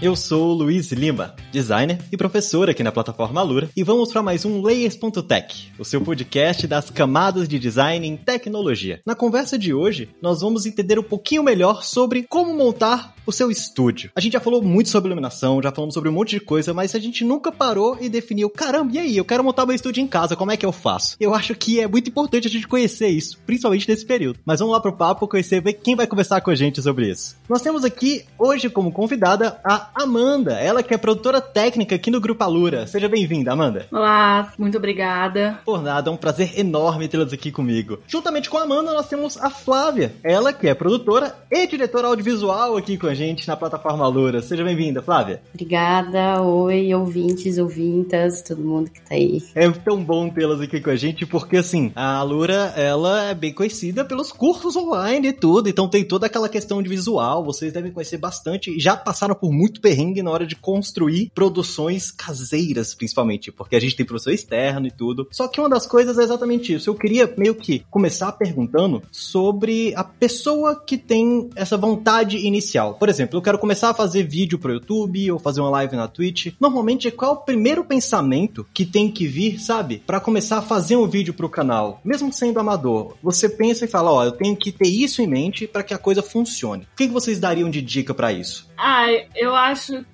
Eu sou Luiz Lima, designer e professor aqui na plataforma Alura, e vamos para mais um Layers.tech, o seu podcast das camadas de design em tecnologia. Na conversa de hoje, nós vamos entender um pouquinho melhor sobre como montar o seu estúdio. A gente já falou muito sobre iluminação, já falamos sobre um monte de coisa, mas a gente nunca parou e definiu, caramba, e aí, eu quero montar meu estúdio em casa, como é que eu faço? Eu acho que é muito importante a gente conhecer isso, principalmente nesse período. Mas vamos lá pro papo, conhecer, ver quem vai conversar com a gente sobre isso. Nós temos aqui, hoje, como convidada, a Amanda, ela que é produtora técnica aqui no Grupo Alura. Seja bem-vinda, Amanda. Olá, muito obrigada. Por nada, é um prazer enorme tê-las aqui comigo. Juntamente com a Amanda, nós temos a Flávia, ela que é produtora e diretora audiovisual aqui com a gente na plataforma Alura. Seja bem-vinda, Flávia. Obrigada, oi, ouvintes, ouvintas, todo mundo que tá aí. É tão bom tê-las aqui com a gente, porque assim, a Alura, ela é bem conhecida pelos cursos online e tudo, então tem toda aquela questão de visual, vocês devem conhecer bastante e já passaram por muito muito perrengue na hora de construir produções caseiras, principalmente, porque a gente tem professor externo e tudo. Só que uma das coisas é exatamente isso. Eu queria meio que começar perguntando sobre a pessoa que tem essa vontade inicial. Por exemplo, eu quero começar a fazer vídeo pro YouTube ou fazer uma live na Twitch. Normalmente, qual é o primeiro pensamento que tem que vir, sabe? para começar a fazer um vídeo pro canal, mesmo sendo amador. Você pensa e fala, ó, eu tenho que ter isso em mente para que a coisa funcione. O que vocês dariam de dica para isso? Ah, eu acho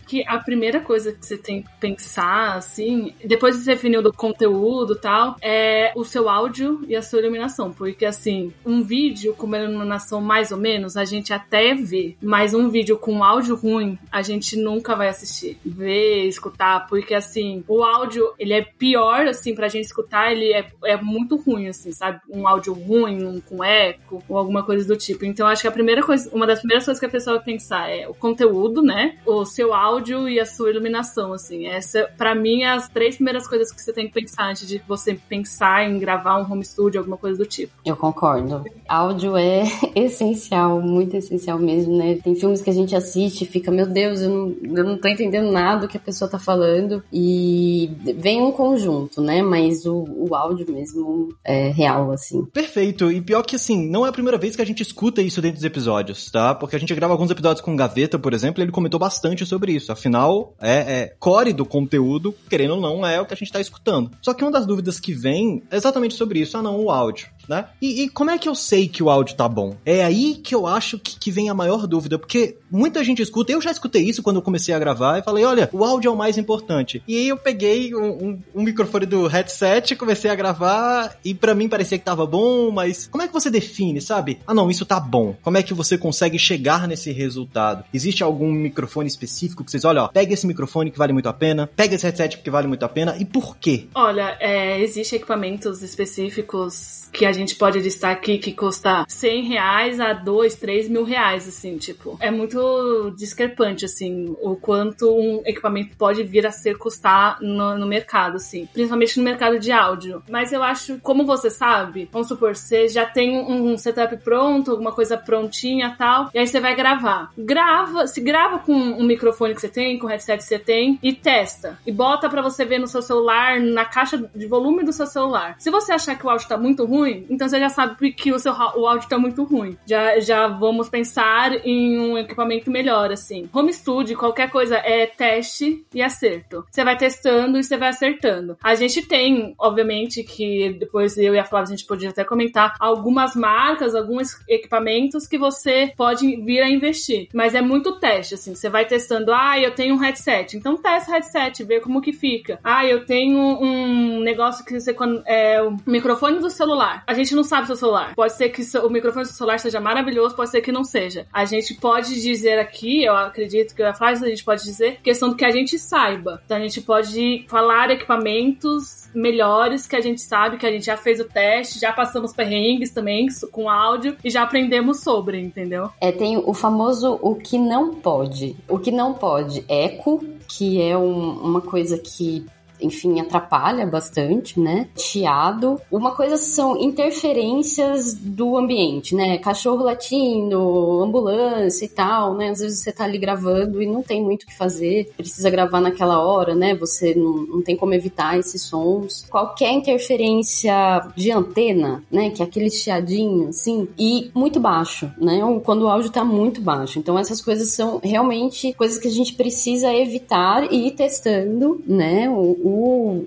que a primeira coisa que você tem que pensar, assim, depois de definir do conteúdo e tal, é o seu áudio e a sua iluminação. Porque, assim, um vídeo com uma iluminação mais ou menos, a gente até vê, mas um vídeo com áudio ruim, a gente nunca vai assistir. Ver, escutar, porque, assim, o áudio, ele é pior, assim, pra gente escutar, ele é, é muito ruim, assim, sabe? Um áudio ruim, um com eco, ou alguma coisa do tipo. Então, acho que a primeira coisa, uma das primeiras coisas que a pessoa vai pensar é o conteúdo, né? O seu áudio e a sua iluminação, assim. Essa, para mim, é as três primeiras coisas que você tem que pensar antes de você pensar em gravar um home studio, alguma coisa do tipo. Eu concordo. Áudio é essencial, muito essencial mesmo, né? Tem filmes que a gente assiste e fica, meu Deus, eu não, eu não tô entendendo nada do que a pessoa tá falando. E vem um conjunto, né? Mas o, o áudio mesmo é real, assim. Perfeito. E pior que, assim, não é a primeira vez que a gente escuta isso dentro dos episódios, tá? Porque a gente grava alguns episódios com Gaveta, por exemplo, e ele comentou bastante sobre isso. Afinal, é, é core do conteúdo, querendo ou não, é o que a gente está escutando. Só que uma das dúvidas que vem é exatamente sobre isso. Ah, não, o áudio né? E, e, como é que eu sei que o áudio tá bom? É aí que eu acho que, que vem a maior dúvida, porque muita gente escuta, eu já escutei isso quando eu comecei a gravar e falei, olha, o áudio é o mais importante. E aí eu peguei um, um, um microfone do headset, comecei a gravar e para mim parecia que tava bom, mas como é que você define, sabe? Ah não, isso tá bom. Como é que você consegue chegar nesse resultado? Existe algum microfone específico que vocês, olha, ó, pega esse microfone que vale muito a pena, pega esse headset porque vale muito a pena e por quê? Olha, é, existem equipamentos específicos que a a gente pode listar aqui que custa 100 reais a 2, 3 mil reais, assim, tipo. É muito discrepante, assim, o quanto um equipamento pode vir a ser custar no, no mercado, assim. Principalmente no mercado de áudio. Mas eu acho, como você sabe, vamos supor, você já tem um setup pronto, alguma coisa prontinha tal, e aí você vai gravar. Grava, se grava com um microfone que você tem, com o headset que você tem, e testa. E bota para você ver no seu celular, na caixa de volume do seu celular. Se você achar que o áudio tá muito ruim, então você já sabe que o seu o áudio tá muito ruim. Já, já vamos pensar em um equipamento melhor, assim. Home studio, qualquer coisa, é teste e acerto. Você vai testando e você vai acertando. A gente tem, obviamente, que depois eu e a Flávia a gente podia até comentar algumas marcas, alguns equipamentos que você pode vir a investir. Mas é muito teste, assim. Você vai testando, ah, eu tenho um headset. Então testa o headset, vê como que fica. Ah, eu tenho um negócio que você é o microfone do celular a gente não sabe seu celular. Pode ser que o microfone do seu celular seja maravilhoso, pode ser que não seja. A gente pode dizer aqui, eu acredito que a frase a gente pode dizer, questão do que a gente saiba. Então a gente pode falar equipamentos melhores que a gente sabe, que a gente já fez o teste, já passamos perrengues também com áudio e já aprendemos sobre, entendeu? É, tem o famoso o que não pode. O que não pode, eco, que é um, uma coisa que enfim, atrapalha bastante, né? Chiado. Uma coisa são interferências do ambiente, né? Cachorro latindo, ambulância e tal, né? Às vezes você tá ali gravando e não tem muito o que fazer, precisa gravar naquela hora, né? Você não, não tem como evitar esses sons. Qualquer interferência de antena, né? Que é aquele chiadinho, assim, e muito baixo, né? Quando o áudio tá muito baixo. Então essas coisas são realmente coisas que a gente precisa evitar e ir testando, né? O,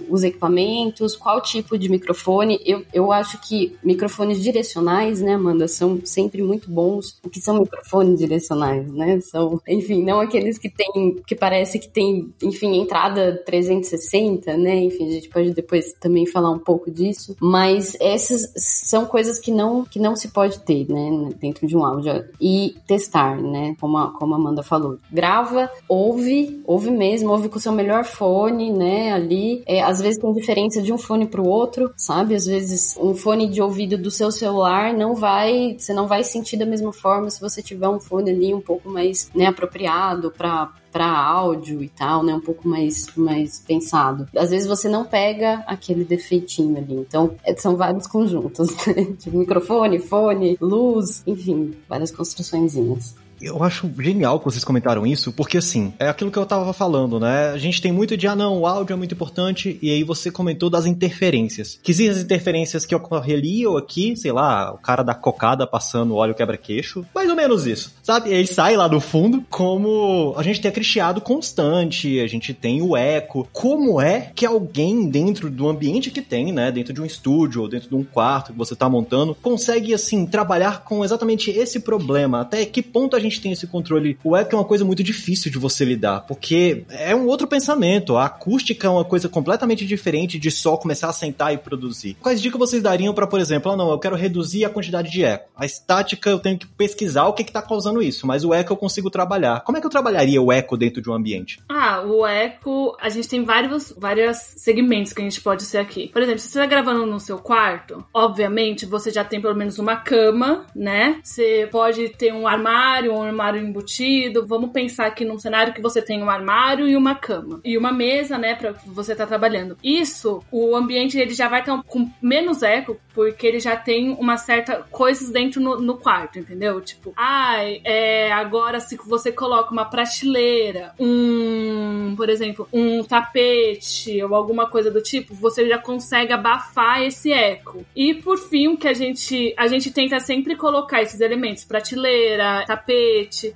os equipamentos, qual tipo de microfone. Eu, eu acho que microfones direcionais, né, Amanda, são sempre muito bons. O que são microfones direcionais, né? São, enfim, não aqueles que tem, que parece que tem, enfim, entrada 360, né? Enfim, a gente pode depois também falar um pouco disso. Mas essas são coisas que não, que não se pode ter, né, dentro de um áudio. E testar, né? Como a, como a Amanda falou. Grava, ouve, ouve mesmo, ouve com o seu melhor fone, né? Ali. É, às vezes tem diferença de um fone pro outro, sabe? Às vezes um fone de ouvido do seu celular não vai, você não vai sentir da mesma forma se você tiver um fone ali um pouco mais, né, apropriado para para áudio e tal, né? Um pouco mais, mais pensado. Às vezes você não pega aquele defeitinho ali. Então, é, são vários conjuntos, né? De microfone, fone, luz, enfim, várias construçõezinhas. Eu acho genial que vocês comentaram isso, porque assim, é aquilo que eu tava falando, né? A gente tem muito de, ah não, o áudio é muito importante, e aí você comentou das interferências. Que existem as interferências que ocorreriam aqui, sei lá, o cara da cocada passando óleo quebra-queixo, mais ou menos isso, sabe? E aí sai lá do fundo, como a gente tem aquele chiado constante, a gente tem o eco. Como é que alguém dentro do ambiente que tem, né, dentro de um estúdio ou dentro de um quarto que você tá montando, consegue, assim, trabalhar com exatamente esse problema? Até que ponto a gente tem esse controle. O eco é uma coisa muito difícil de você lidar, porque é um outro pensamento. A acústica é uma coisa completamente diferente de só começar a sentar e produzir. Quais dicas vocês dariam para, por exemplo, ah, não, eu quero reduzir a quantidade de eco. A estática eu tenho que pesquisar o que está causando isso, mas o eco eu consigo trabalhar. Como é que eu trabalharia o eco dentro de um ambiente? Ah, o eco, a gente tem vários, vários segmentos que a gente pode ser aqui. Por exemplo, se você está gravando no seu quarto, obviamente você já tem pelo menos uma cama, né? Você pode ter um armário, um armário embutido. Vamos pensar aqui num cenário que você tem um armário e uma cama. E uma mesa, né, pra você estar tá trabalhando. Isso, o ambiente ele já vai estar com menos eco, porque ele já tem uma certa coisas dentro no, no quarto, entendeu? Tipo, ai, ah, é, agora se você coloca uma prateleira, um, por exemplo, um tapete ou alguma coisa do tipo, você já consegue abafar esse eco. E por fim, o que a gente a gente tenta sempre colocar esses elementos, prateleira, tapete.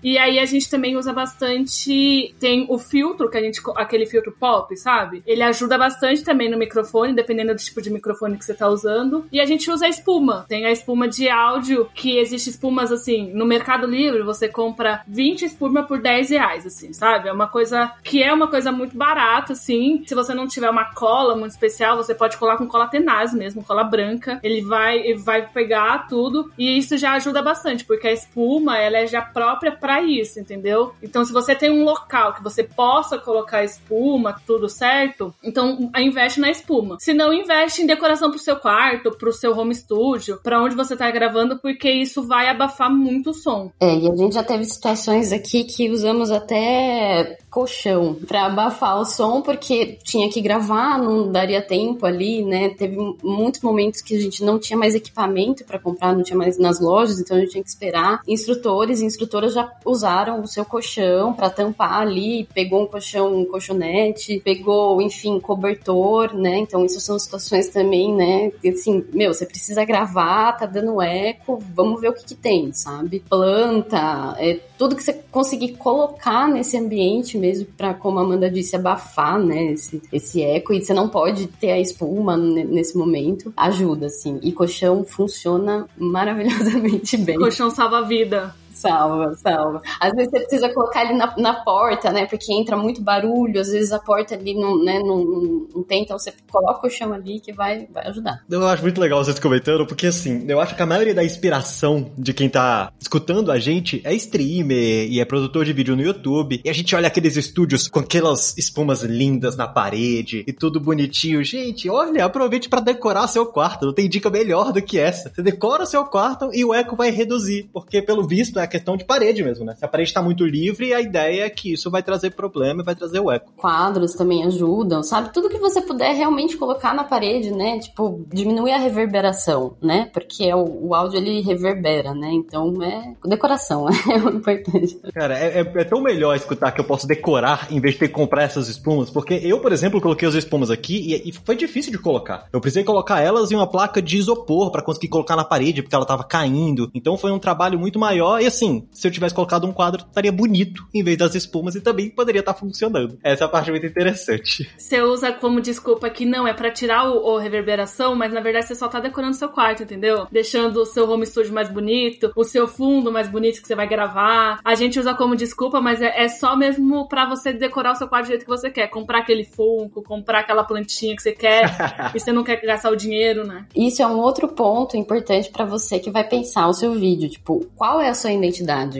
E aí a gente também usa bastante tem o filtro que a gente aquele filtro pop, sabe? Ele ajuda bastante também no microfone, dependendo do tipo de microfone que você tá usando. E a gente usa a espuma. Tem a espuma de áudio, que existe espumas assim, no Mercado Livre, você compra 20 espuma por 10 reais, assim, sabe? É uma coisa que é uma coisa muito barata, assim. Se você não tiver uma cola muito especial, você pode colar com cola tenaz mesmo, cola branca. Ele vai, ele vai pegar tudo e isso já ajuda bastante, porque a espuma, ela é já própria para isso, entendeu? Então, se você tem um local que você possa colocar espuma, tudo certo, então investe na espuma. Se não, investe em decoração pro seu quarto, pro seu home studio, para onde você tá gravando, porque isso vai abafar muito o som. É, e a gente já teve situações aqui que usamos até colchão para abafar o som, porque tinha que gravar, não daria tempo ali, né? Teve muitos momentos que a gente não tinha mais equipamento para comprar, não tinha mais nas lojas, então a gente tinha que esperar. Instrutores e instrutoras já usaram o seu colchão para tampar ali, pegou um colchão, um colchonete, pegou, enfim, cobertor, né? Então isso são situações também, né? Assim, meu, você precisa gravar, tá dando eco, vamos ver o que, que tem, sabe? Planta, é, tudo que você conseguir colocar nesse ambiente mesmo para, como a Amanda disse, abafar, né, esse, esse eco. E você não pode ter a espuma nesse momento. Ajuda, assim. E colchão funciona maravilhosamente bem. Colchão salva a vida. Salva, salva. Às vezes você precisa colocar ele na, na porta, né? Porque entra muito barulho, às vezes a porta ali não, né, não, não tem, então você coloca o chão ali que vai, vai ajudar. Eu acho muito legal vocês comentando, porque assim, eu acho que a maioria da inspiração de quem tá escutando a gente é streamer e é produtor de vídeo no YouTube. E a gente olha aqueles estúdios com aquelas espumas lindas na parede e tudo bonitinho. Gente, olha, aproveite para decorar seu quarto. Não tem dica melhor do que essa. Você decora seu quarto e o eco vai reduzir, porque pelo visto é questão de parede mesmo, né? Se a parede tá muito livre, a ideia é que isso vai trazer problema e vai trazer o eco. Quadros também ajudam, sabe? Tudo que você puder realmente colocar na parede, né? Tipo, diminuir a reverberação, né? Porque o, o áudio ele reverbera, né? Então é decoração, é importante. Cara, é, é, é, tão melhor escutar que eu posso decorar em vez de ter que comprar essas espumas, porque eu, por exemplo, coloquei as espumas aqui e, e foi difícil de colocar. Eu precisei colocar elas em uma placa de isopor para conseguir colocar na parede, porque ela tava caindo. Então foi um trabalho muito maior e assim, se eu tivesse colocado um quadro, estaria bonito em vez das espumas e também poderia estar tá funcionando. Essa é a parte muito interessante. Você usa como desculpa que não é para tirar o, o, reverberação, mas na verdade você só tá decorando seu quarto, entendeu? Deixando o seu home studio mais bonito, o seu fundo mais bonito que você vai gravar. A gente usa como desculpa, mas é, é só mesmo para você decorar o seu quarto do jeito que você quer. Comprar aquele funko, comprar aquela plantinha que você quer e você não quer gastar o dinheiro, né? Isso é um outro ponto importante para você que vai pensar o seu vídeo. Tipo, qual é a sua identidade?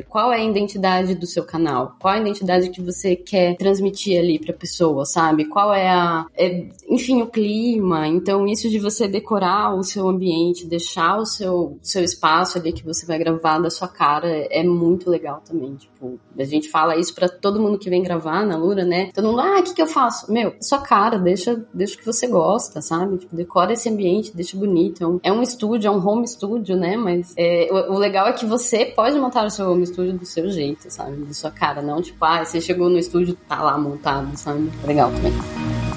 Qual é a identidade do seu canal? Qual é a identidade que você quer transmitir ali pra pessoa, sabe? Qual é a. É, enfim, o clima. Então, isso de você decorar o seu ambiente, deixar o seu, seu espaço ali que você vai gravar da sua cara é muito legal também. Tipo, a gente fala isso para todo mundo que vem gravar na Lura, né? Todo mundo, ah, o que, que eu faço? Meu, sua cara, deixa, deixa o que você gosta, sabe? Tipo, decora esse ambiente, deixa bonito. É um, é um estúdio, é um home studio, né? Mas é, o, o, legal é que você pode montar o seu home studio do seu jeito, sabe? De sua cara, não tipo, ah, você chegou no estúdio, tá lá montado, sabe? Legal também.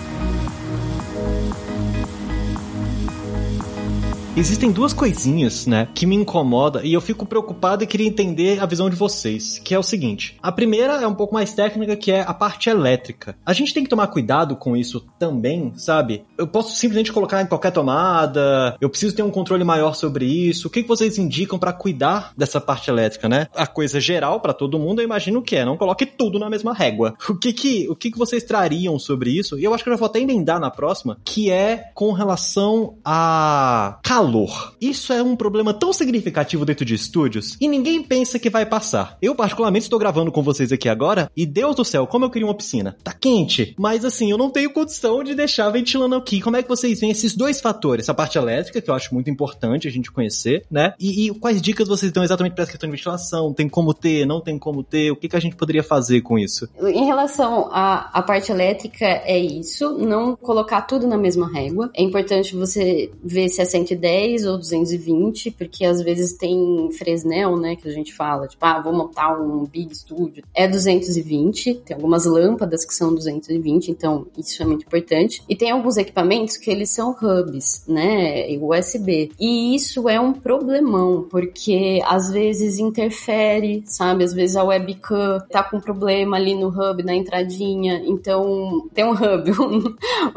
Existem duas coisinhas, né, que me incomoda e eu fico preocupado e queria entender a visão de vocês, que é o seguinte. A primeira é um pouco mais técnica, que é a parte elétrica. A gente tem que tomar cuidado com isso também, sabe? Eu posso simplesmente colocar em qualquer tomada, eu preciso ter um controle maior sobre isso. O que, vocês indicam para cuidar dessa parte elétrica, né? A coisa geral para todo mundo, eu imagino que é, não coloque tudo na mesma régua. O que que, o que que vocês trariam sobre isso? E eu acho que eu já vou até emendar na próxima, que é com relação a calor. Isso é um problema tão significativo dentro de estúdios e ninguém pensa que vai passar. Eu, particularmente, estou gravando com vocês aqui agora e, Deus do céu, como eu queria uma piscina. Tá quente, mas assim, eu não tenho condição de deixar ventilando aqui. Como é que vocês veem esses dois fatores? A parte elétrica, que eu acho muito importante a gente conhecer, né? E, e quais dicas vocês dão exatamente para essa questão de ventilação? Tem como ter, não tem como ter? O que, que a gente poderia fazer com isso? Em relação à, à parte elétrica, é isso. Não colocar tudo na mesma régua. É importante você ver se é 110 210 ou 220, porque às vezes tem Fresnel, né, que a gente fala, tipo, ah, vou montar um Big Studio, é 220, tem algumas lâmpadas que são 220, então isso é muito importante. E tem alguns equipamentos que eles são hubs, né, USB. E isso é um problemão, porque às vezes interfere, sabe? Às vezes a webcam tá com problema ali no hub, na entradinha, então tem um hub,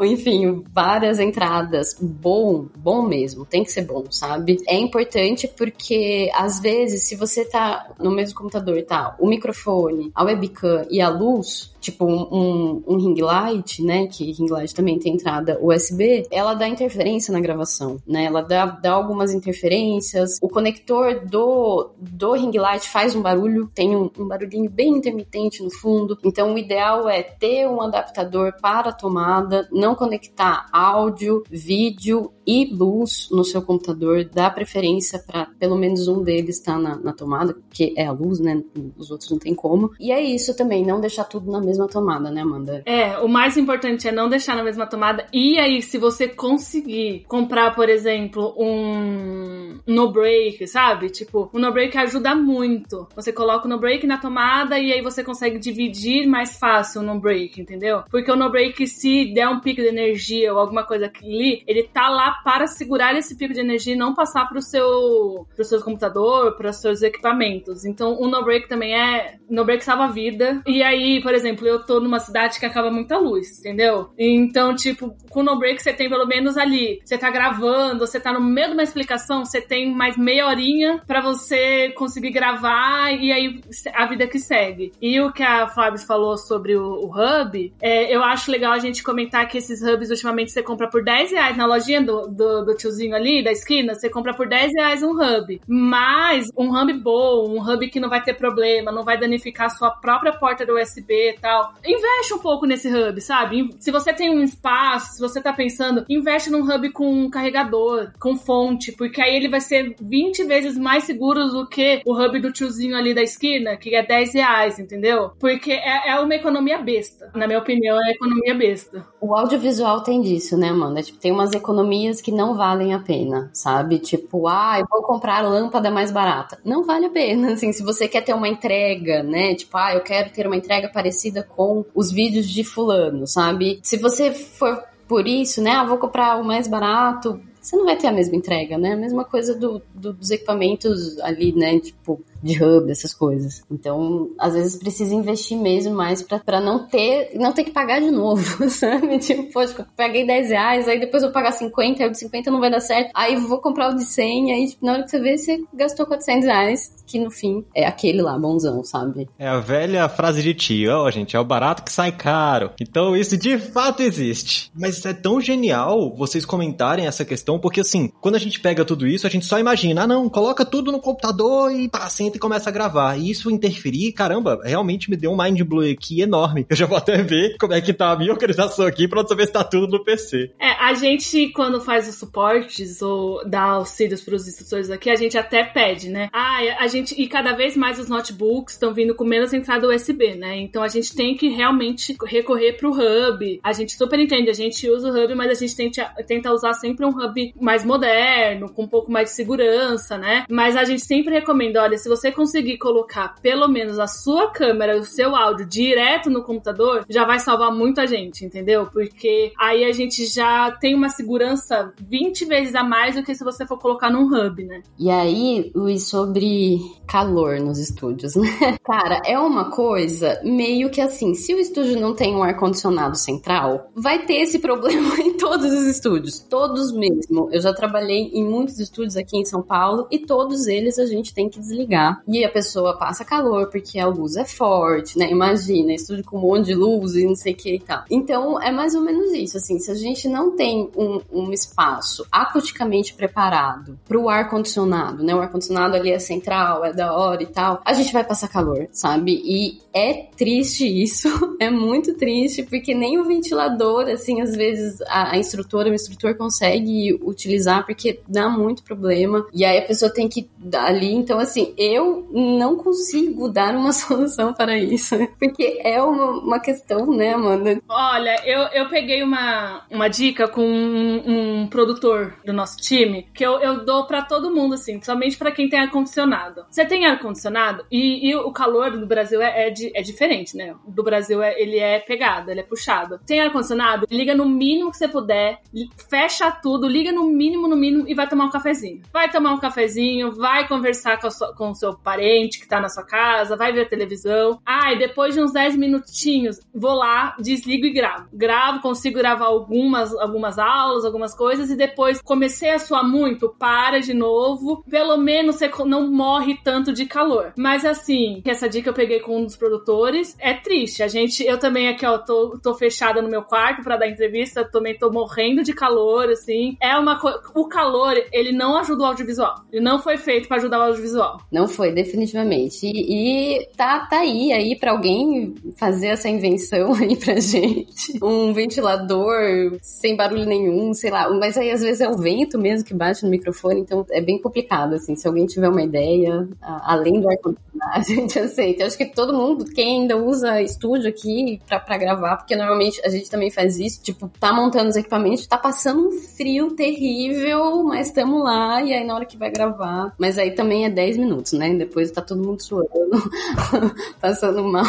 enfim, várias entradas. Bom, bom mesmo. Tem que ser bom, sabe? É importante porque, às vezes, se você tá no mesmo computador, tá? O microfone, a webcam e a luz, tipo um, um, ring light, né? Que ring light também tem entrada USB, ela dá interferência na gravação, né? Ela dá, dá algumas interferências. O conector do, do ring light faz um barulho, tem um, um barulhinho bem intermitente no fundo. Então, o ideal é ter um adaptador para a tomada, não conectar áudio, vídeo e luz no seu computador, dá preferência para pelo menos um deles estar tá na, na tomada, que é a luz, né? Os outros não tem como. E é isso também, não deixar tudo na mesma tomada, né, Amanda? É, o mais importante é não deixar na mesma tomada. E aí, se você conseguir comprar, por exemplo, um no break, sabe? Tipo, o no break ajuda muito. Você coloca o no break na tomada e aí você consegue dividir mais fácil o no break, entendeu? Porque o no break, se der um pico de energia ou alguma coisa ali, ele tá lá para segurar esse pico de energia e não passar pro seu, seu computador, para os seus equipamentos. Então, o no break também é. No break salva a vida. E aí, por exemplo, eu tô numa cidade que acaba muita luz, entendeu? Então, tipo, com no break você tem pelo menos ali, você tá gravando, você tá no meio de uma explicação, você tem mais meia horinha para você conseguir gravar e aí a vida que segue. E o que a Fábio falou sobre o, o hub, é, eu acho legal a gente comentar que esses hubs ultimamente você compra por 10 reais na lojinha do, do, do tiozinho ali da esquina, você compra por 10 reais um hub. Mas um hub bom, um hub que não vai ter problema, não vai danificar a sua própria porta do USB e tal. Investe um pouco nesse hub, sabe? Se você tem um espaço, se você tá pensando, investe num hub com um carregador, com fonte, porque aí ele vai ser 20 vezes mais seguro do que o hub do tiozinho ali da esquina, que é 10 reais, entendeu? Porque é, é uma economia besta. Na minha opinião, é economia besta. O audiovisual tem disso, né, Amanda? Tipo, tem umas economias que não valem a pena, sabe? Tipo, ah, eu vou comprar lâmpada mais barata. Não vale a pena, assim, se você quer ter uma entrega, né? Tipo, ah, eu quero ter uma entrega parecida com os vídeos de fulano, sabe? Se você for por isso, né? Ah, vou comprar o mais barato, você não vai ter a mesma entrega, né? A mesma coisa do, do, dos equipamentos ali, né? Tipo, de hub, essas coisas. Então, às vezes precisa investir mesmo mais para não ter, não ter que pagar de novo, sabe? Tipo, poxa, eu paguei 10 reais, aí depois eu vou pagar 50, aí o de 50 não vai dar certo, aí vou comprar o de 100, aí tipo, na hora que você vê, você gastou 400 reais, que no fim é aquele lá, bonzão, sabe? É a velha frase de tio, ó, oh, gente, é o barato que sai caro. Então, isso de fato existe. Mas é tão genial vocês comentarem essa questão, porque assim, quando a gente pega tudo isso, a gente só imagina, ah não, coloca tudo no computador e pá, senta e começa a gravar. E isso interferir, caramba, realmente me deu um mind blow aqui enorme. Eu já vou até ver como é que tá a minha organização aqui pra saber se tá tudo no PC. É, a gente, quando faz os suportes ou dá auxílios pros instrutores aqui, a gente até pede, né? Ah, a gente, e cada vez mais os notebooks estão vindo com menos entrada USB, né? Então a gente tem que realmente recorrer pro hub. A gente super entende, a gente usa o hub, mas a gente tenta, tenta usar sempre um hub mais moderno, com um pouco mais de segurança, né? Mas a gente sempre recomenda, olha, se você conseguir colocar pelo menos a sua câmera, o seu áudio direto no computador, já vai salvar muita gente, entendeu? Porque aí a gente já tem uma segurança 20 vezes a mais do que se você for colocar num hub, né? E aí, Luiz, sobre calor nos estúdios, né? Cara, é uma coisa meio que assim, se o estúdio não tem um ar-condicionado central, vai ter esse problema em todos os estúdios, todos mesmo. Eu já trabalhei em muitos estúdios aqui em São Paulo e todos eles a gente tem que desligar. E a pessoa passa calor porque a luz é forte, né? Imagina, estúdio com um monte de luz e não sei o que e tal. Então, é mais ou menos isso, assim, se a gente não tem um, um espaço acusticamente preparado para o ar-condicionado, né? O ar-condicionado ali é central, é da hora e tal, a gente vai passar calor, sabe? E é triste isso, é muito triste, porque nem o ventilador, assim, às vezes a, a instrutora, o instrutor consegue utilizar, porque dá muito problema. E aí a pessoa tem que ali. Então, assim, eu não consigo dar uma solução para isso, porque é uma, uma questão, né, Amanda? Olha, eu, eu peguei uma, uma dica com um, um produtor do nosso time, que eu, eu dou para todo mundo, assim, principalmente para quem tem ar-condicionado. Você tem ar-condicionado e, e, o calor do Brasil é, é, é, diferente, né? Do Brasil é, ele é pegado, ele é puxado. Tem ar-condicionado? Liga no mínimo que você puder, fecha tudo, liga no mínimo, no mínimo e vai tomar um cafezinho. Vai tomar um cafezinho, vai conversar com, sua, com o seu parente que tá na sua casa, vai ver a televisão. Ah, depois de uns 10 minutinhos, vou lá, desligo e gravo. Gravo, consigo gravar algumas, algumas aulas, algumas coisas e depois comecei a suar muito, para de novo. Pelo menos você não morre tanto de calor. Mas assim, essa dica eu peguei com um dos produtores. É triste. A gente, eu também aqui, ó, tô, tô fechada no meu quarto para dar entrevista, também tô morrendo de calor, assim. É uma coisa. O calor, ele não ajuda o audiovisual. Ele não foi feito para ajudar o audiovisual. Não foi, definitivamente. E, e tá, tá aí, aí para alguém fazer essa invenção aí pra gente. Um ventilador sem barulho nenhum, sei lá. Mas aí às vezes é o vento mesmo que bate no microfone, então é bem complicado, assim. Se alguém tiver uma ideia, além do ar-condicionado, a gente aceita. Eu acho que todo mundo, quem ainda usa estúdio aqui pra, pra gravar, porque normalmente a gente também faz isso, tipo, tá montando os equipamentos, tá passando um frio terrível, mas estamos lá, e aí na hora que vai gravar. Mas aí também é 10 minutos, né? Depois tá todo mundo suando, passando mal.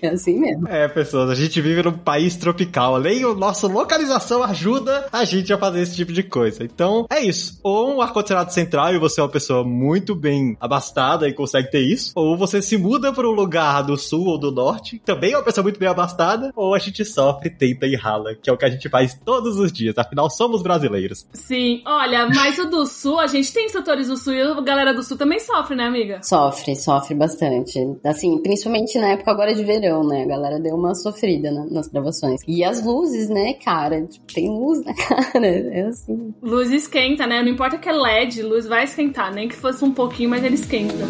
É assim mesmo. É, pessoas, a gente vive num país tropical. Além a nossa localização ajuda a gente a fazer esse tipo de coisa. Então, é isso. Ou um ar-condicionado central e você é uma pessoa muito bem abastada e consegue ter isso. Ou você se muda para um lugar do sul ou do norte, também é uma pessoa muito bem abastada. Ou a gente sofre, tenta e rala, que é o que a gente faz todos os dias. Afinal, somos brasileiros. Sim, olha, mas o do sul, a gente tem setores do sul e a galera do sul também sofre, né? Né, amiga? Sofre, sofre bastante. Assim, principalmente na época agora de verão, né? A galera deu uma sofrida na, nas gravações. E as luzes, né, cara? Tipo, tem luz na cara. É assim. Luz esquenta, né? Não importa que é LED, luz vai esquentar. Nem que fosse um pouquinho, mas ele esquenta.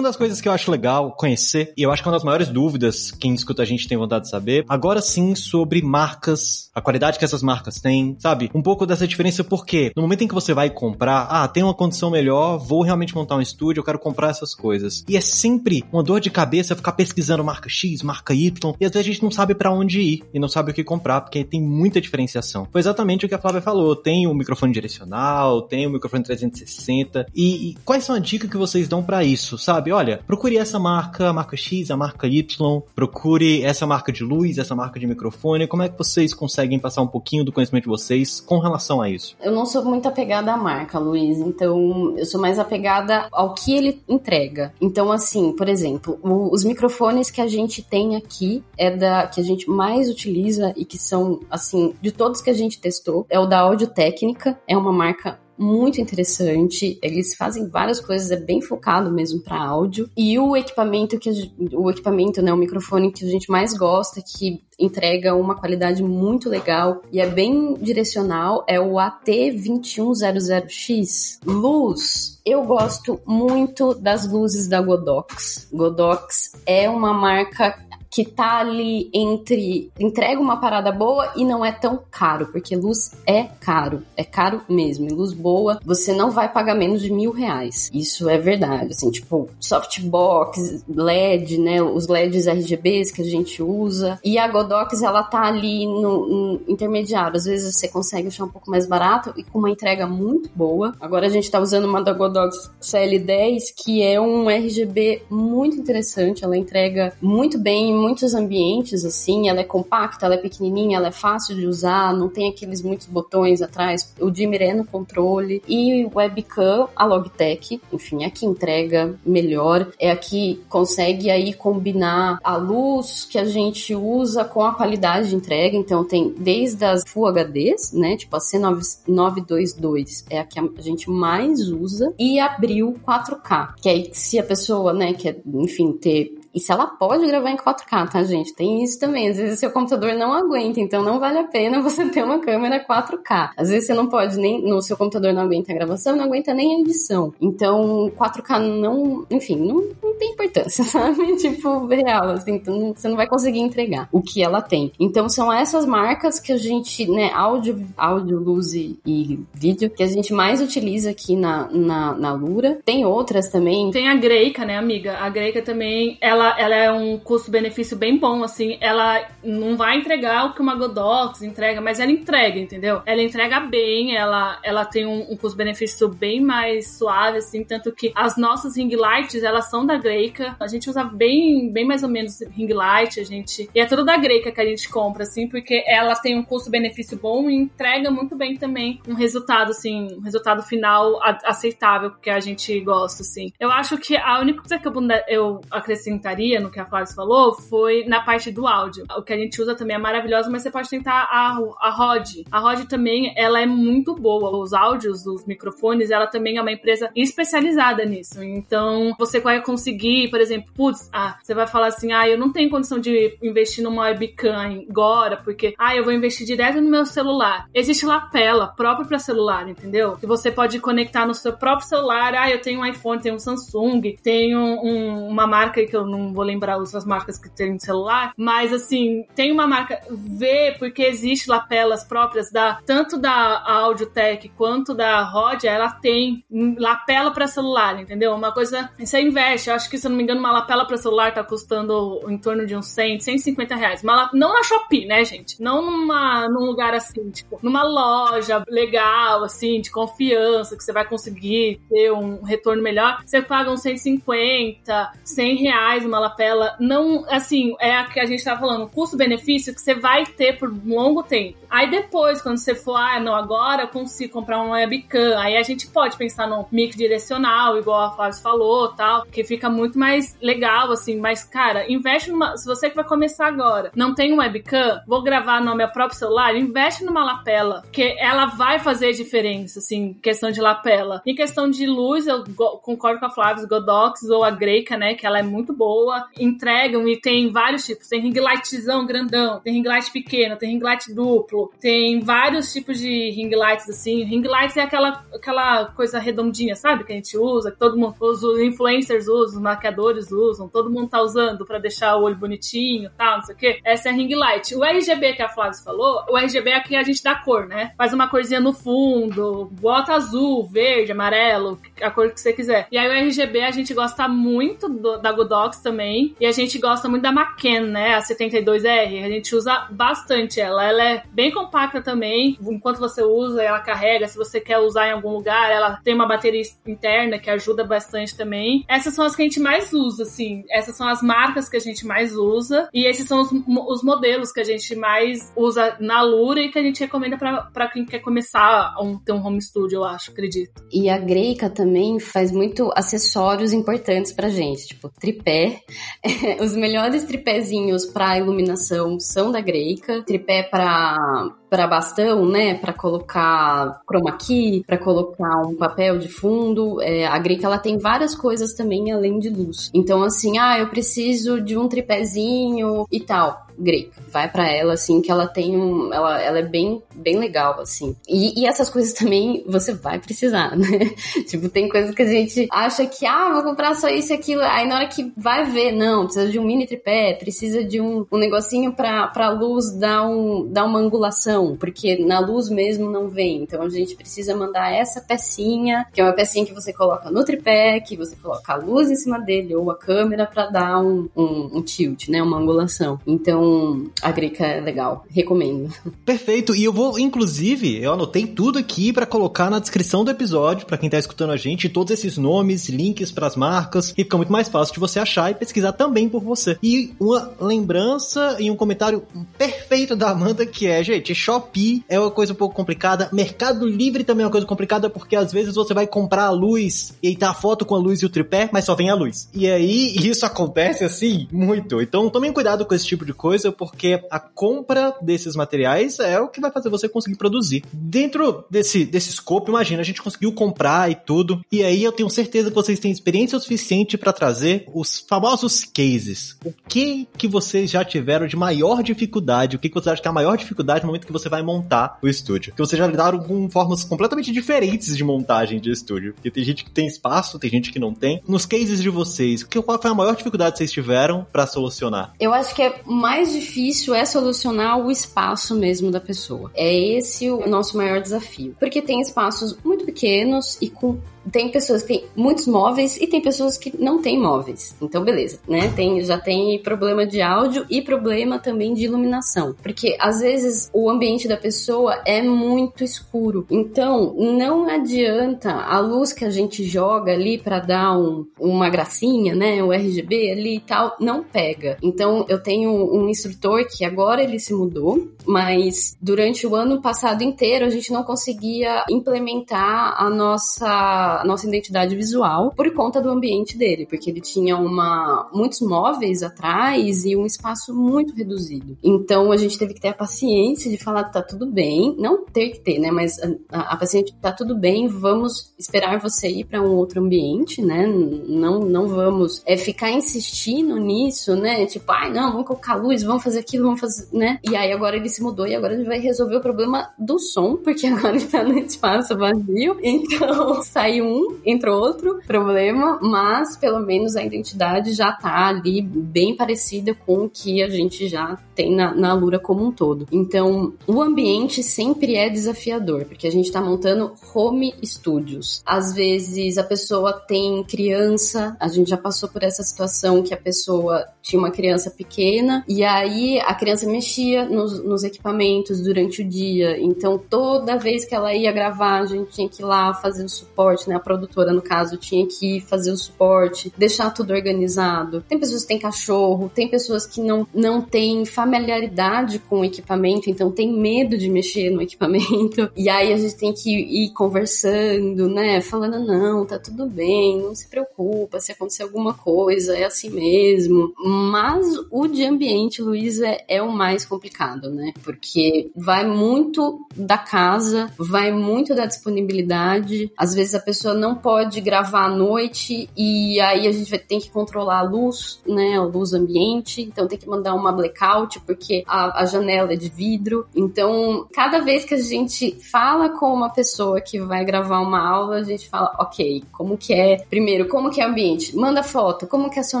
Uma das coisas que eu acho legal conhecer, e eu acho que é uma das maiores dúvidas quem escuta a gente tem vontade de saber, agora sim sobre marcas, a qualidade que essas marcas têm, sabe? Um pouco dessa diferença porque no momento em que você vai comprar, ah, tem uma condição melhor, vou realmente montar um estúdio, eu quero comprar essas coisas. E é sempre uma dor de cabeça ficar pesquisando marca X, marca Y, e às vezes a gente não sabe para onde ir e não sabe o que comprar, porque tem muita diferenciação. Foi exatamente o que a Flávia falou, tem o microfone direcional, tem o microfone 360, e, e quais são a dica que vocês dão para isso, sabe? Olha, procure essa marca, a marca X, a marca Y, procure essa marca de luz, essa marca de microfone. Como é que vocês conseguem passar um pouquinho do conhecimento de vocês com relação a isso? Eu não sou muito apegada à marca, Luiz, então eu sou mais apegada ao que ele entrega. Então, assim, por exemplo, os microfones que a gente tem aqui é da que a gente mais utiliza e que são, assim, de todos que a gente testou, é o da Audio Técnica, é uma marca muito interessante. Eles fazem várias coisas, é bem focado mesmo para áudio. E o equipamento que o equipamento, né, o microfone que a gente mais gosta, que entrega uma qualidade muito legal e é bem direcional, é o AT2100X. Luz. Eu gosto muito das luzes da Godox. Godox é uma marca que tá ali entre entrega uma parada boa e não é tão caro, porque luz é caro, é caro mesmo. E luz boa, você não vai pagar menos de mil reais. Isso é verdade, assim, tipo, softbox, LED, né, os LEDs RGBs que a gente usa. E a Godox, ela tá ali no, no intermediário. Às vezes você consegue achar um pouco mais barato e com uma entrega muito boa. Agora a gente tá usando uma da Godox CL10, que é um RGB muito interessante, ela entrega muito bem muitos ambientes, assim, ela é compacta, ela é pequenininha, ela é fácil de usar, não tem aqueles muitos botões atrás, o dimmer é no controle, e webcam, a Logitech, enfim, é que entrega melhor, é a que consegue aí combinar a luz que a gente usa com a qualidade de entrega, então tem desde as Full HDs, né, tipo a C922 é a que a gente mais usa, e abriu 4K, que aí se a pessoa, né, quer, enfim, ter e se ela pode gravar em 4K, tá, gente? Tem isso também. Às vezes seu computador não aguenta, então não vale a pena você ter uma câmera 4K. Às vezes você não pode nem. No seu computador não aguenta a gravação, não aguenta nem a edição. Então, 4K não. Enfim, não, não tem importância, sabe? tipo, real, assim. Então você não vai conseguir entregar o que ela tem. Então são essas marcas que a gente, né, áudio, áudio, luz e, e vídeo, que a gente mais utiliza aqui na, na, na Lura. Tem outras também. Tem a Greica, né, amiga? A Greica também, ela ela, ela é um custo-benefício bem bom, assim. Ela não vai entregar o que uma Godox entrega, mas ela entrega, entendeu? Ela entrega bem, ela, ela tem um, um custo-benefício bem mais suave, assim. Tanto que as nossas ring lights, elas são da Greica. A gente usa bem, bem mais ou menos ring light, a gente... E é tudo da Greica que a gente compra, assim, porque ela tem um custo-benefício bom e entrega muito bem também um resultado, assim, um resultado final aceitável, que a gente gosta, assim. Eu acho que a única coisa que eu, eu acrescentaria no que a Flávia falou foi na parte do áudio. O que a gente usa também é maravilhoso, mas você pode tentar a, a Rod. A Rod também, ela é muito boa. Os áudios dos microfones, ela também é uma empresa especializada nisso. Então, você vai conseguir, por exemplo, putz, ah, você vai falar assim, ah, eu não tenho condição de investir numa webcam agora, porque, ah, eu vou investir direto no meu celular. Existe lapela própria para celular, entendeu? Que você pode conectar no seu próprio celular. Ah, eu tenho um iPhone, tenho um Samsung, tenho um, uma marca que eu não vou lembrar outras marcas que tem celular, mas assim, tem uma marca, vê, porque existe lapelas próprias da, tanto da Audiotech quanto da Rod, ela tem lapela para celular, entendeu? Uma coisa, você investe, eu acho que se eu não me engano, uma lapela para celular tá custando em torno de uns 100, 150 reais. Uma, não na Shopee, né, gente? Não numa, num lugar assim, tipo, numa loja legal, assim, de confiança, que você vai conseguir ter um retorno melhor. Você paga uns 150, 100 reais numa lapela, não, assim, é a que a gente tá falando, custo-benefício que você vai ter por um longo tempo. Aí depois, quando você for, ah, não, agora eu consigo comprar uma webcam, aí a gente pode pensar no mic direcional, igual a Flávia falou, tal, que fica muito mais legal, assim, mas, cara, investe numa, se você que vai começar agora, não tem um webcam, vou gravar no meu próprio celular, investe numa lapela, que ela vai fazer diferença, assim, questão de lapela. Em questão de luz, eu concordo com a Flávia, Godox ou a Greika, né, que ela é muito boa, entregam e tem vários tipos, tem ring lightzão grandão, tem ring light pequeno, tem ring light duplo, tem vários tipos de ring lights, assim, ring lights é aquela, aquela coisa redondinha, sabe, que a gente usa, que todo mundo, os influencers usam, os maquiadores usam, todo mundo tá usando para deixar o olho bonitinho, tal, não sei o quê. Essa é a ring light. O RGB que a Flávia falou, o RGB é que a gente dá cor, né? Faz uma corzinha no fundo, bota azul, verde, amarelo, a cor que você quiser. E aí o RGB a gente gosta muito do, da Godox também, e a gente gosta muito da McCann, né? A 72R, a gente usa bastante ela. Ela é bem compacta também, enquanto você usa, ela carrega, se você quer usar em algum lugar, ela tem uma bateria interna que ajuda bastante também. Essas são as que a gente mais usa, assim. Essas são as marcas que a gente mais usa, e esses são os, os modelos que a gente mais usa na Lura e que a gente recomenda para quem quer começar a um, ter um home studio, eu acho, acredito. E a Greika também faz muito acessórios importantes pra gente, tipo tripé. Os melhores tripézinhos para iluminação são da Greika, tripé para para bastão, né, para colocar chroma key, para colocar um papel de fundo. É, a Greika ela tem várias coisas também além de luz. Então assim, ah, eu preciso de um tripézinho e tal. Greika. Vai para ela, assim, que ela tem um. Ela, ela é bem, bem legal, assim. E, e essas coisas também você vai precisar, né? tipo, tem coisas que a gente acha que, ah, vou comprar só isso e aquilo. Aí na hora que vai ver, não, precisa de um mini tripé, precisa de um, um negocinho pra, pra luz dar, um, dar uma angulação, porque na luz mesmo não vem. Então a gente precisa mandar essa pecinha, que é uma pecinha que você coloca no tripé, que você coloca a luz em cima dele ou a câmera para dar um, um, um tilt, né? Uma angulação. Então a Greca é legal. Recomendo. Perfeito. E eu vou, inclusive, eu anotei tudo aqui para colocar na descrição do episódio, para quem tá escutando a gente, todos esses nomes, links para as marcas, e fica muito mais fácil de você achar e pesquisar também por você. E uma lembrança e um comentário perfeito da Amanda que é, gente, Shopee é uma coisa um pouco complicada, Mercado Livre também é uma coisa complicada porque às vezes você vai comprar a luz e aí tá a foto com a luz e o tripé, mas só vem a luz. E aí isso acontece assim muito. Então tomem cuidado com esse tipo de coisa porque a compra desses materiais é o que vai fazer você conseguir produzir. Dentro desse, desse escopo, imagina, a gente conseguiu comprar e tudo, e aí eu tenho certeza que vocês têm experiência suficiente para trazer os famosos cases. O que que vocês já tiveram de maior dificuldade? O que, que você acha que é a maior dificuldade no momento que você vai montar o estúdio? Que vocês já lidaram com formas completamente diferentes de montagem de estúdio. Porque tem gente que tem espaço, tem gente que não tem. Nos cases de vocês, qual foi a maior dificuldade que vocês tiveram para solucionar? Eu acho que é mais difícil é solucionar o espaço mesmo da pessoa. É esse o nosso maior desafio. Porque tem espaços muito pequenos e com tem pessoas que têm muitos móveis e tem pessoas que não têm móveis. Então, beleza, né? Tem, já tem problema de áudio e problema também de iluminação. Porque às vezes o ambiente da pessoa é muito escuro. Então, não adianta a luz que a gente joga ali para dar um, uma gracinha, né? O RGB ali e tal, não pega. Então, eu tenho um instrutor que agora ele se mudou, mas durante o ano passado inteiro a gente não conseguia implementar a nossa a nossa identidade visual por conta do ambiente dele, porque ele tinha uma muitos móveis atrás e um espaço muito reduzido. Então a gente teve que ter a paciência de falar tá tudo bem, não ter que ter, né, mas a, a paciente tá tudo bem, vamos esperar você ir para um outro ambiente, né? Não não vamos é ficar insistindo nisso, né? Tipo, ai, não, vamos colocar luz, vamos fazer aquilo, vamos fazer, né? E aí agora ele se mudou e agora a gente vai resolver o problema do som, porque agora ele tá no espaço vazio. Então saiu um, entrou outro problema, mas pelo menos a identidade já tá ali bem parecida com o que a gente já tem na, na Lura como um todo. Então, o ambiente sempre é desafiador, porque a gente tá montando home studios. Às vezes a pessoa tem criança, a gente já passou por essa situação que a pessoa tinha uma criança pequena e aí a criança mexia nos, nos equipamentos durante o dia. Então, toda vez que ela ia gravar, a gente tinha que ir lá fazer o suporte né? A produtora, no caso, tinha que fazer o suporte, deixar tudo organizado. Tem pessoas que têm cachorro, tem pessoas que não, não têm familiaridade com o equipamento, então tem medo de mexer no equipamento. E aí a gente tem que ir conversando, né? Falando, não, tá tudo bem, não se preocupa se acontecer alguma coisa, é assim mesmo. Mas o de ambiente, é, é o mais complicado, né? Porque vai muito da casa, vai muito da disponibilidade. Às vezes a pessoa não pode gravar à noite e aí a gente vai ter que controlar a luz, né? A luz ambiente. Então tem que mandar uma blackout porque a, a janela é de vidro. Então, cada vez que a gente fala com uma pessoa que vai gravar uma aula, a gente fala, ok, como que é? Primeiro, como que é o ambiente? Manda foto, como que é a sua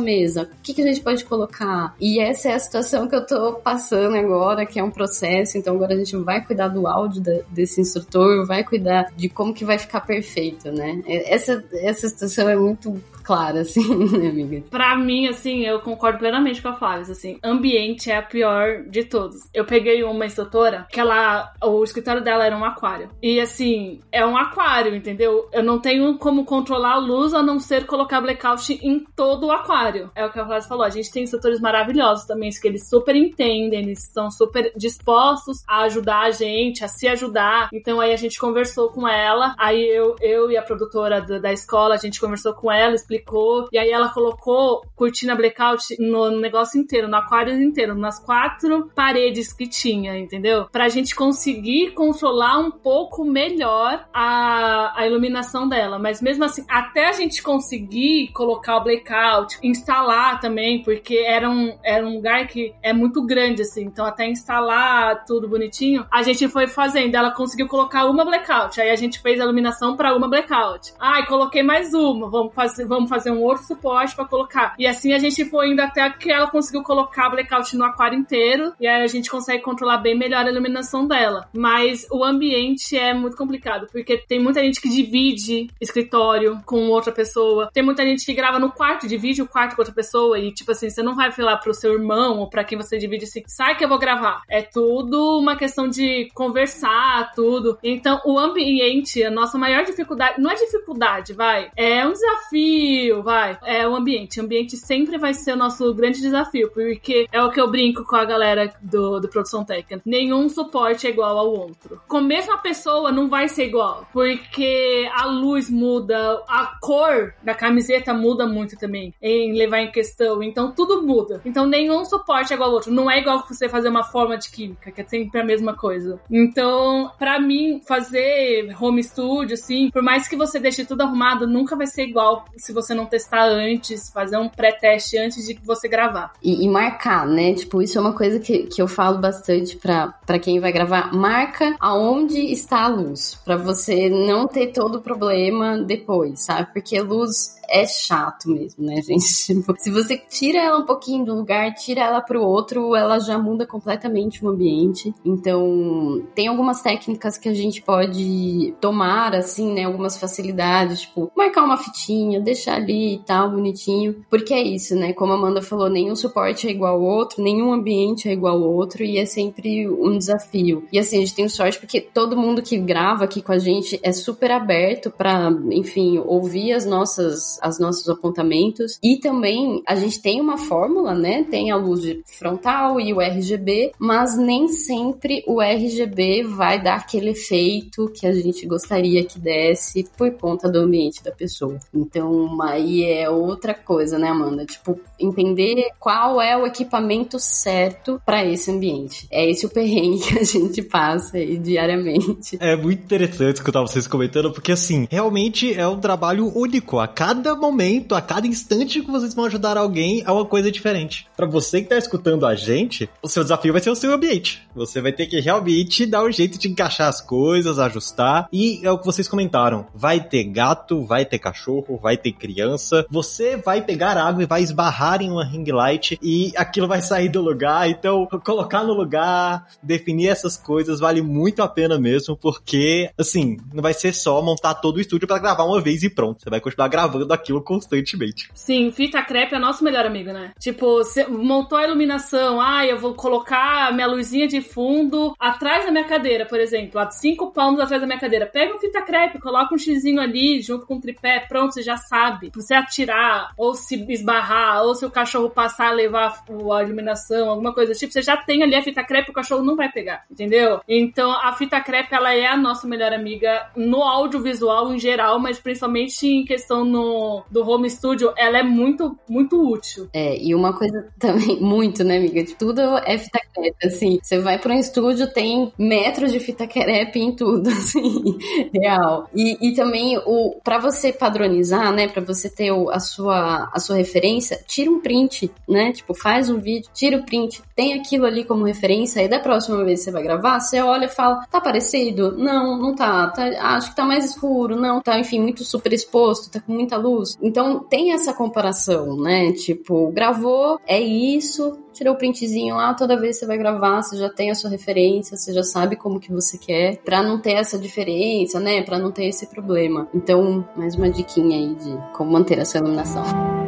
mesa? O que, que a gente pode colocar? E essa é a situação que eu tô passando agora, que é um processo. Então agora a gente vai cuidar do áudio da, desse instrutor, vai cuidar de como que vai ficar perfeito, né? Essa, essa situação é muito clara, assim, né, amiga? Pra mim, assim, eu concordo plenamente com a Flávia, assim, ambiente é a pior de todos. Eu peguei uma instrutora que ela, o escritório dela era um aquário. E, assim, é um aquário, entendeu? Eu não tenho como controlar a luz a não ser colocar blackout em todo o aquário. É o que a Flávia falou, a gente tem instrutores maravilhosos também, que eles super entendem, eles estão super dispostos a ajudar a gente, a se ajudar. Então aí a gente conversou com ela, aí eu, eu e a produtora da, da escola, a gente conversou com ela, explicou, e aí ela colocou cortina blackout no negócio inteiro, no aquário inteiro, nas quatro paredes que tinha, entendeu? Pra gente conseguir controlar um pouco melhor a, a iluminação dela. Mas mesmo assim, até a gente conseguir colocar o blackout, instalar também, porque era um, era um lugar que é muito grande, assim, então até instalar tudo bonitinho, a gente foi fazendo. Ela conseguiu colocar uma blackout, aí a gente fez a iluminação para uma blackout. Ai, coloquei mais uma, vamos fazer, vamos fazer um outro suporte para colocar. E assim a gente foi indo até que ela conseguiu colocar blackout no aquário inteiro, e aí a gente consegue controlar bem melhor a iluminação dela. Mas o ambiente é muito complicado, porque tem muita gente que divide escritório com outra pessoa, tem muita gente que grava no quarto, divide o quarto com outra pessoa, e tipo assim, você não vai falar pro seu irmão ou para quem você divide assim, sai que eu vou gravar. É tudo uma questão de conversar, tudo. Então, o ambiente, a nossa maior dificuldade, não é dificuldade, vai, é um desafio, vai. É o ambiente. O ambiente sempre vai ser o nosso grande desafio, porque é o que eu brinco com a galera do, do Produção Técnica. Nenhum suporte é igual ao outro. Com a mesma pessoa não vai ser igual, porque a luz muda, a cor da camiseta muda muito também, em levar em questão. Então, tudo muda. Então, nenhum suporte é igual ao outro. Não é igual você fazer uma forma de química, que é sempre a mesma coisa. Então, para mim, fazer home studio, assim, por mais que você deixe tudo arrumado, nunca vai ser igual se você não testar antes, fazer um pré-teste antes de você gravar. E, e, marcar, né? Tipo, isso é uma coisa que, que eu falo bastante pra quem vai gravar. Marca aonde está a luz, para você não ter todo o problema depois, sabe? Porque luz é chato mesmo, né, gente? Tipo, se você tira ela um pouquinho do lugar, tira ela pro outro, ela já muda completamente ambiente. Então, tem algumas técnicas que a gente pode tomar, assim, né? Algumas facilidades, tipo, marcar uma fitinha, deixar ali e tal, bonitinho. Porque é isso, né? Como a Amanda falou, nenhum suporte é igual ao outro, nenhum ambiente é igual ao outro, e é sempre um desafio. E assim, a gente tem sorte porque todo mundo que grava aqui com a gente é super aberto para, enfim, ouvir as nossas as nossos apontamentos. E também a gente tem uma fórmula, né? Tem a luz frontal e o RGB, mas nem sempre o RGB vai dar aquele efeito que a gente gostaria que desse por conta do ambiente da pessoa. Então, aí é outra coisa, né, Amanda? Tipo, entender qual é o equipamento certo para esse ambiente. É esse o perrengue que a gente passa aí diariamente. É muito interessante escutar vocês comentando, porque assim, realmente é um trabalho único. A cada cada momento, a cada instante que vocês vão ajudar alguém, é uma coisa diferente. Para você que tá escutando a gente, o seu desafio vai ser o seu ambiente. Você vai ter que realmente dar um jeito de encaixar as coisas, ajustar. E é o que vocês comentaram: vai ter gato, vai ter cachorro, vai ter criança você vai pegar água e vai esbarrar em uma ring light e aquilo vai sair do lugar. Então, colocar no lugar, definir essas coisas vale muito a pena mesmo, porque, assim, não vai ser só montar todo o estúdio para gravar uma vez e pronto. Você vai continuar gravando aquilo constantemente. Sim, fita crepe é nosso melhor amigo, né? Tipo, você montou a iluminação, ah, eu vou colocar minha luzinha de fundo atrás da minha cadeira, por exemplo, a cinco palmos atrás da minha cadeira. Pega um fita crepe, coloca um xizinho ali junto com o tripé, pronto, você já sabe. Você atirar, ou se esbarrar, ou se o cachorro passar a levar a iluminação, alguma coisa do tipo, você já tem ali a fita crepe, o cachorro não vai pegar, entendeu? Então a fita crepe, ela é a nossa melhor amiga no audiovisual em geral, mas principalmente em questão no, do home studio, ela é muito, muito útil. É, e uma coisa também, muito, né, amiga? De tudo é fita crepe, assim. Você vai para um estúdio, tem metros de fita crepe em tudo, assim, real. E, e também, o para você padronizar, né, para você ter o, a, sua, a sua referência, tira um print, né? Tipo, faz um vídeo, tira o print, tem aquilo ali como referência, e da próxima vez que você vai gravar, você olha e fala, tá parecido? Não, não tá. tá acho que tá mais escuro, não, tá, enfim, muito super exposto, tá com muita luz. Então, tem essa comparação, né? Tipo, gravou, é isso, tirou o printzinho lá, toda vez que você vai gravar, você já tem a sua referência, você já sabe como que você quer, pra não ter essa diferença, né? Pra não ter esse problema. Então, mais uma diquinha aí de como manter a sua iluminação.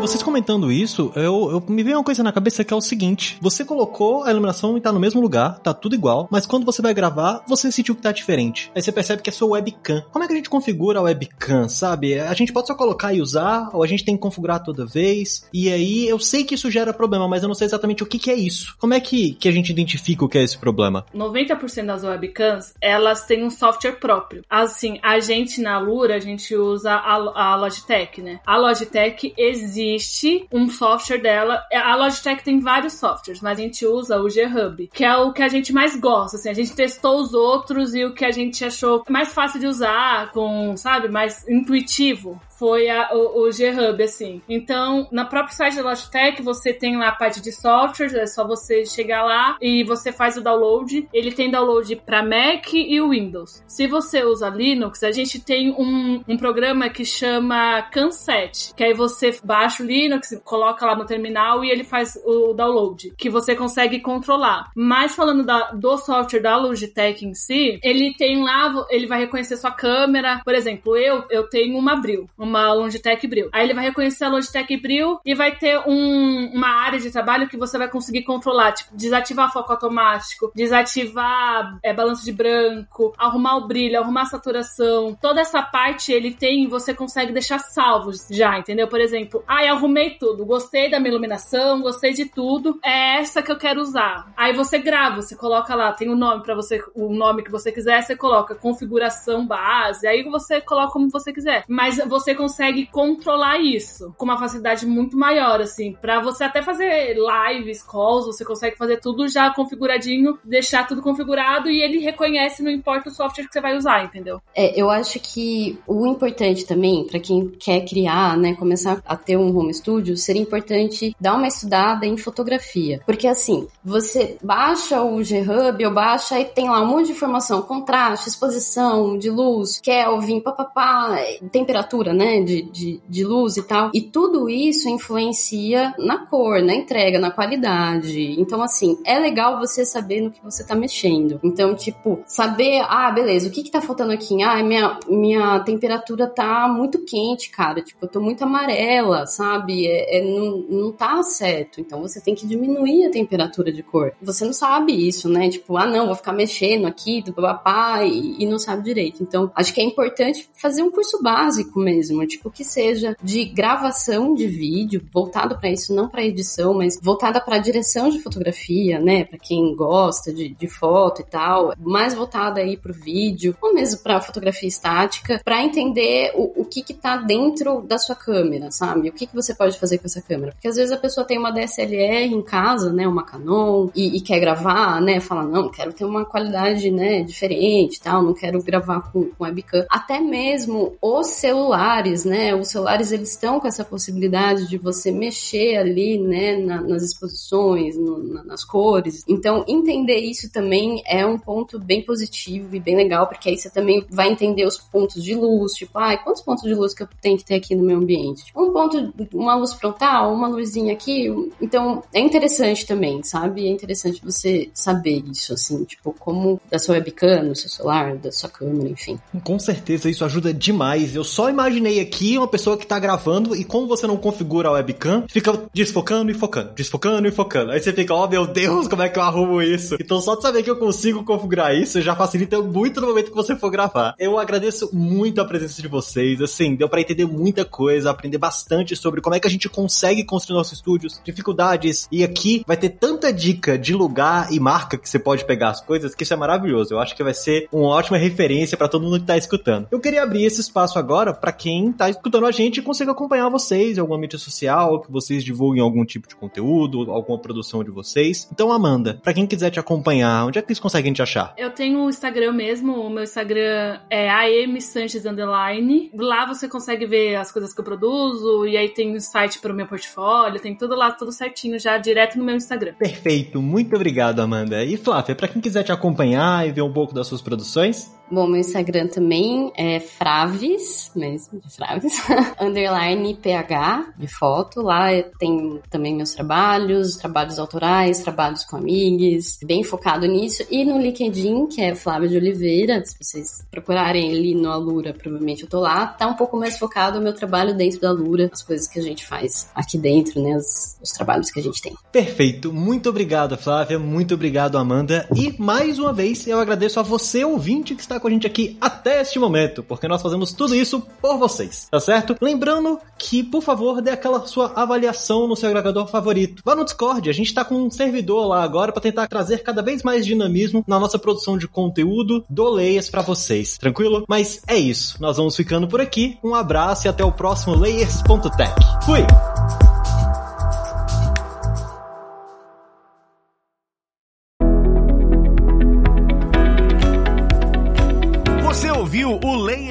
Vocês comentando isso, eu, eu me veio uma coisa na cabeça que é o seguinte: você colocou a iluminação e tá no mesmo lugar, tá tudo igual, mas quando você vai gravar, você sentiu que tá diferente. Aí você percebe que é sua webcam. Como é que a gente configura a webcam, sabe? A gente pode só colocar e usar, ou a gente tem que configurar toda vez. E aí eu sei que isso gera problema, mas eu não sei exatamente o que, que é isso. Como é que, que a gente identifica o que é esse problema? 90% das webcams, elas têm um software próprio. Assim, a gente na Lura, a gente usa a, a Logitech, né? A Logitech existe existe um software dela. A Logitech tem vários softwares, mas a gente usa o G-Hub, que é o que a gente mais gosta. Assim, a gente testou os outros e o que a gente achou mais fácil de usar, com, sabe, mais intuitivo foi a, o, o G-Hub, assim. Então, na própria site da Logitech, você tem lá a parte de software, é só você chegar lá e você faz o download. Ele tem download para Mac e Windows. Se você usa Linux, a gente tem um, um programa que chama CanSet, que aí você baixa o Linux, coloca lá no terminal e ele faz o download, que você consegue controlar. Mas falando da, do software da Logitech em si, ele tem lá, ele vai reconhecer sua câmera. Por exemplo, eu, eu tenho uma Abril, uma Logitech Bril. Aí ele vai reconhecer a Logitech Bril e vai ter um, uma área de trabalho que você vai conseguir controlar, tipo, desativar foco automático, desativar é, balanço de branco, arrumar o brilho, arrumar a saturação. Toda essa parte ele tem você consegue deixar salvos já, entendeu? Por exemplo, ah, eu arrumei tudo, gostei da minha iluminação, gostei de tudo, é essa que eu quero usar. Aí você grava, você coloca lá, tem o um nome para você, o nome que você quiser, você coloca configuração base, aí você coloca como você quiser. Mas você consegue controlar isso com uma facilidade muito maior, assim, para você até fazer lives, calls, você consegue fazer tudo já configuradinho, deixar tudo configurado e ele reconhece, não importa o software que você vai usar, entendeu? É, eu acho que o importante também, para quem quer criar, né, começar a ter um home studio, seria importante dar uma estudada em fotografia. Porque assim, você baixa o G-Hub ou baixa e tem lá um monte de informação, contraste, exposição de luz, Kelvin, papapá, temperatura, né? Né, de, de, de luz e tal. E tudo isso influencia na cor, na entrega, na qualidade. Então, assim, é legal você saber no que você tá mexendo. Então, tipo, saber, ah, beleza, o que que tá faltando aqui? Ah, minha, minha temperatura tá muito quente, cara. Tipo, eu tô muito amarela, sabe? É, é, não, não tá certo. Então, você tem que diminuir a temperatura de cor. Você não sabe isso, né? Tipo, ah, não, vou ficar mexendo aqui, do papá, e, e não sabe direito. Então, acho que é importante fazer um curso básico mesmo tipo que seja de gravação de vídeo, voltado para isso, não para edição, mas voltada para direção de fotografia, né, para quem gosta de, de foto e tal, mais voltada aí pro vídeo, ou mesmo para fotografia estática, para entender o, o que que tá dentro da sua câmera, sabe? O que que você pode fazer com essa câmera? Porque às vezes a pessoa tem uma DSLR em casa, né, uma Canon e, e quer gravar, né, fala não, quero ter uma qualidade, né, diferente, tal, não quero gravar com, com webcam. Até mesmo os celulares celulares, né? Os celulares eles estão com essa possibilidade de você mexer ali, né, na, nas exposições, no, na, nas cores. Então, entender isso também é um ponto bem positivo e bem legal, porque aí você também vai entender os pontos de luz, tipo, ah, quantos pontos de luz que eu tenho que ter aqui no meu ambiente? Tipo, um ponto, uma luz frontal, uma luzinha aqui. Então, é interessante também, sabe? É interessante você saber isso, assim, tipo, como da sua webcam, do seu celular, da sua câmera, enfim. Com certeza, isso ajuda demais. Eu só imaginei aqui uma pessoa que tá gravando e como você não configura a webcam, fica desfocando e focando, desfocando e focando. Aí você fica, ó, oh, meu Deus, como é que eu arrumo isso? Então, só de saber que eu consigo configurar isso já facilita muito no momento que você for gravar. Eu agradeço muito a presença de vocês, assim, deu para entender muita coisa, aprender bastante sobre como é que a gente consegue construir nossos estúdios, dificuldades, e aqui vai ter tanta dica de lugar e marca que você pode pegar as coisas que isso é maravilhoso. Eu acho que vai ser uma ótima referência para todo mundo que tá escutando. Eu queria abrir esse espaço agora para quem tá escutando a gente e consiga acompanhar vocês em alguma mídia social, que vocês divulguem algum tipo de conteúdo, alguma produção de vocês. Então, Amanda, para quem quiser te acompanhar, onde é que eles conseguem te achar? Eu tenho o Instagram mesmo, o meu Instagram é amsanches underline. Lá você consegue ver as coisas que eu produzo e aí tem o um site para o meu portfólio, tem tudo lá, tudo certinho já direto no meu Instagram. Perfeito, muito obrigado, Amanda. E Flávia, para quem quiser te acompanhar e ver um pouco das suas produções? Bom, meu Instagram também é Fraves, mesmo, de Fraves, underline PH, de foto. Lá tem também meus trabalhos, trabalhos autorais, trabalhos com amigos, bem focado nisso. E no LinkedIn, que é Flávia de Oliveira, se vocês procurarem ali no Alura, provavelmente eu tô lá. Tá um pouco mais focado o meu trabalho dentro da Alura, as coisas que a gente faz aqui dentro, né, os, os trabalhos que a gente tem. Perfeito, muito obrigado, Flávia, muito obrigado, Amanda. E mais uma vez, eu agradeço a você, ouvinte, que está com a gente aqui até este momento, porque nós fazemos tudo isso por vocês, tá certo? Lembrando que, por favor, dê aquela sua avaliação no seu agregador favorito. Vá no Discord, a gente tá com um servidor lá agora para tentar trazer cada vez mais dinamismo na nossa produção de conteúdo do Layers para vocês, tranquilo? Mas é isso, nós vamos ficando por aqui. Um abraço e até o próximo Layers.tech. Fui!